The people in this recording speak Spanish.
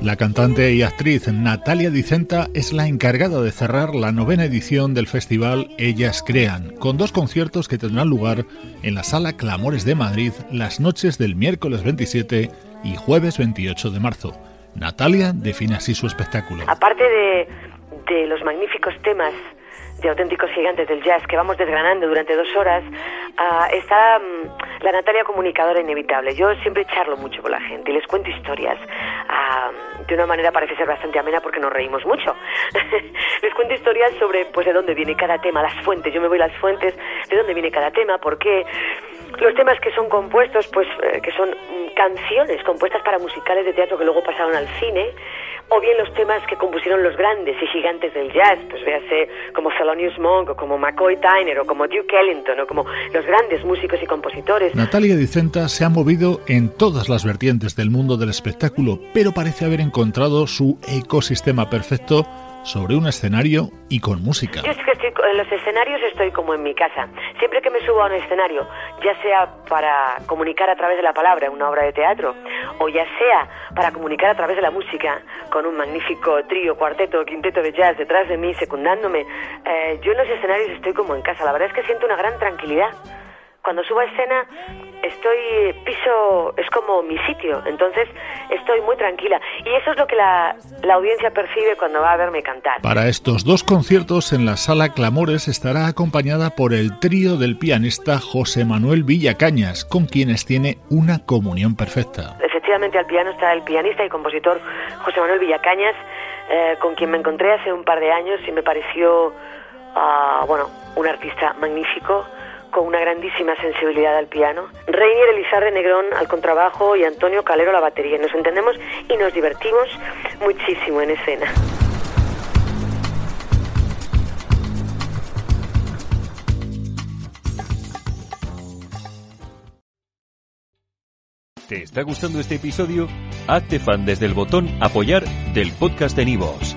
La cantante y actriz Natalia Dicenta es la encargada de cerrar la novena edición del festival Ellas Crean, con dos conciertos que tendrán lugar en la Sala Clamores de Madrid las noches del miércoles 27 y jueves 28 de marzo. Natalia define así su espectáculo. Aparte de, de los magníficos temas de auténticos gigantes del jazz que vamos desgranando durante dos horas, uh, está um, la Natalia comunicadora inevitable. Yo siempre charlo mucho con la gente y les cuento historias. Uh, de una manera parece ser bastante amena porque nos reímos mucho. les cuento historias sobre pues de dónde viene cada tema, las fuentes. Yo me voy a las fuentes, de dónde viene cada tema, por qué. Los temas que son compuestos, pues eh, que son mm, canciones compuestas para musicales de teatro que luego pasaron al cine o bien los temas que compusieron los grandes y gigantes del jazz, pues véase como Thelonious Monk o como McCoy Tyner o como Duke Ellington o como los grandes músicos y compositores. Natalia Dicenta se ha movido en todas las vertientes del mundo del espectáculo, pero parece haber encontrado su ecosistema perfecto sobre un escenario y con música. Yo es que estoy, en los escenarios estoy como en mi casa. Siempre que me subo a un escenario, ya sea para comunicar a través de la palabra una obra de teatro, o ya sea para comunicar a través de la música con un magnífico trío, cuarteto quinteto de jazz detrás de mí, secundándome, eh, yo en los escenarios estoy como en casa. La verdad es que siento una gran tranquilidad cuando subo a escena estoy piso es como mi sitio entonces estoy muy tranquila. Y eso es lo que la, la, audiencia percibe cuando va a verme cantar. Para estos dos conciertos en la sala Clamores estará acompañada por el trío del pianista José Manuel Villacañas con quienes tiene una comunión perfecta. Efectivamente al piano está el pianista y compositor José Manuel Villacañas eh, con quien me encontré hace un par de años y me pareció uh, bueno un artista magnífico con una grandísima sensibilidad al piano, Reinier Elizarde Negrón al contrabajo y Antonio Calero a la batería. Nos entendemos y nos divertimos muchísimo en escena. ¿Te está gustando este episodio? Hazte fan desde el botón apoyar del podcast de Nivos.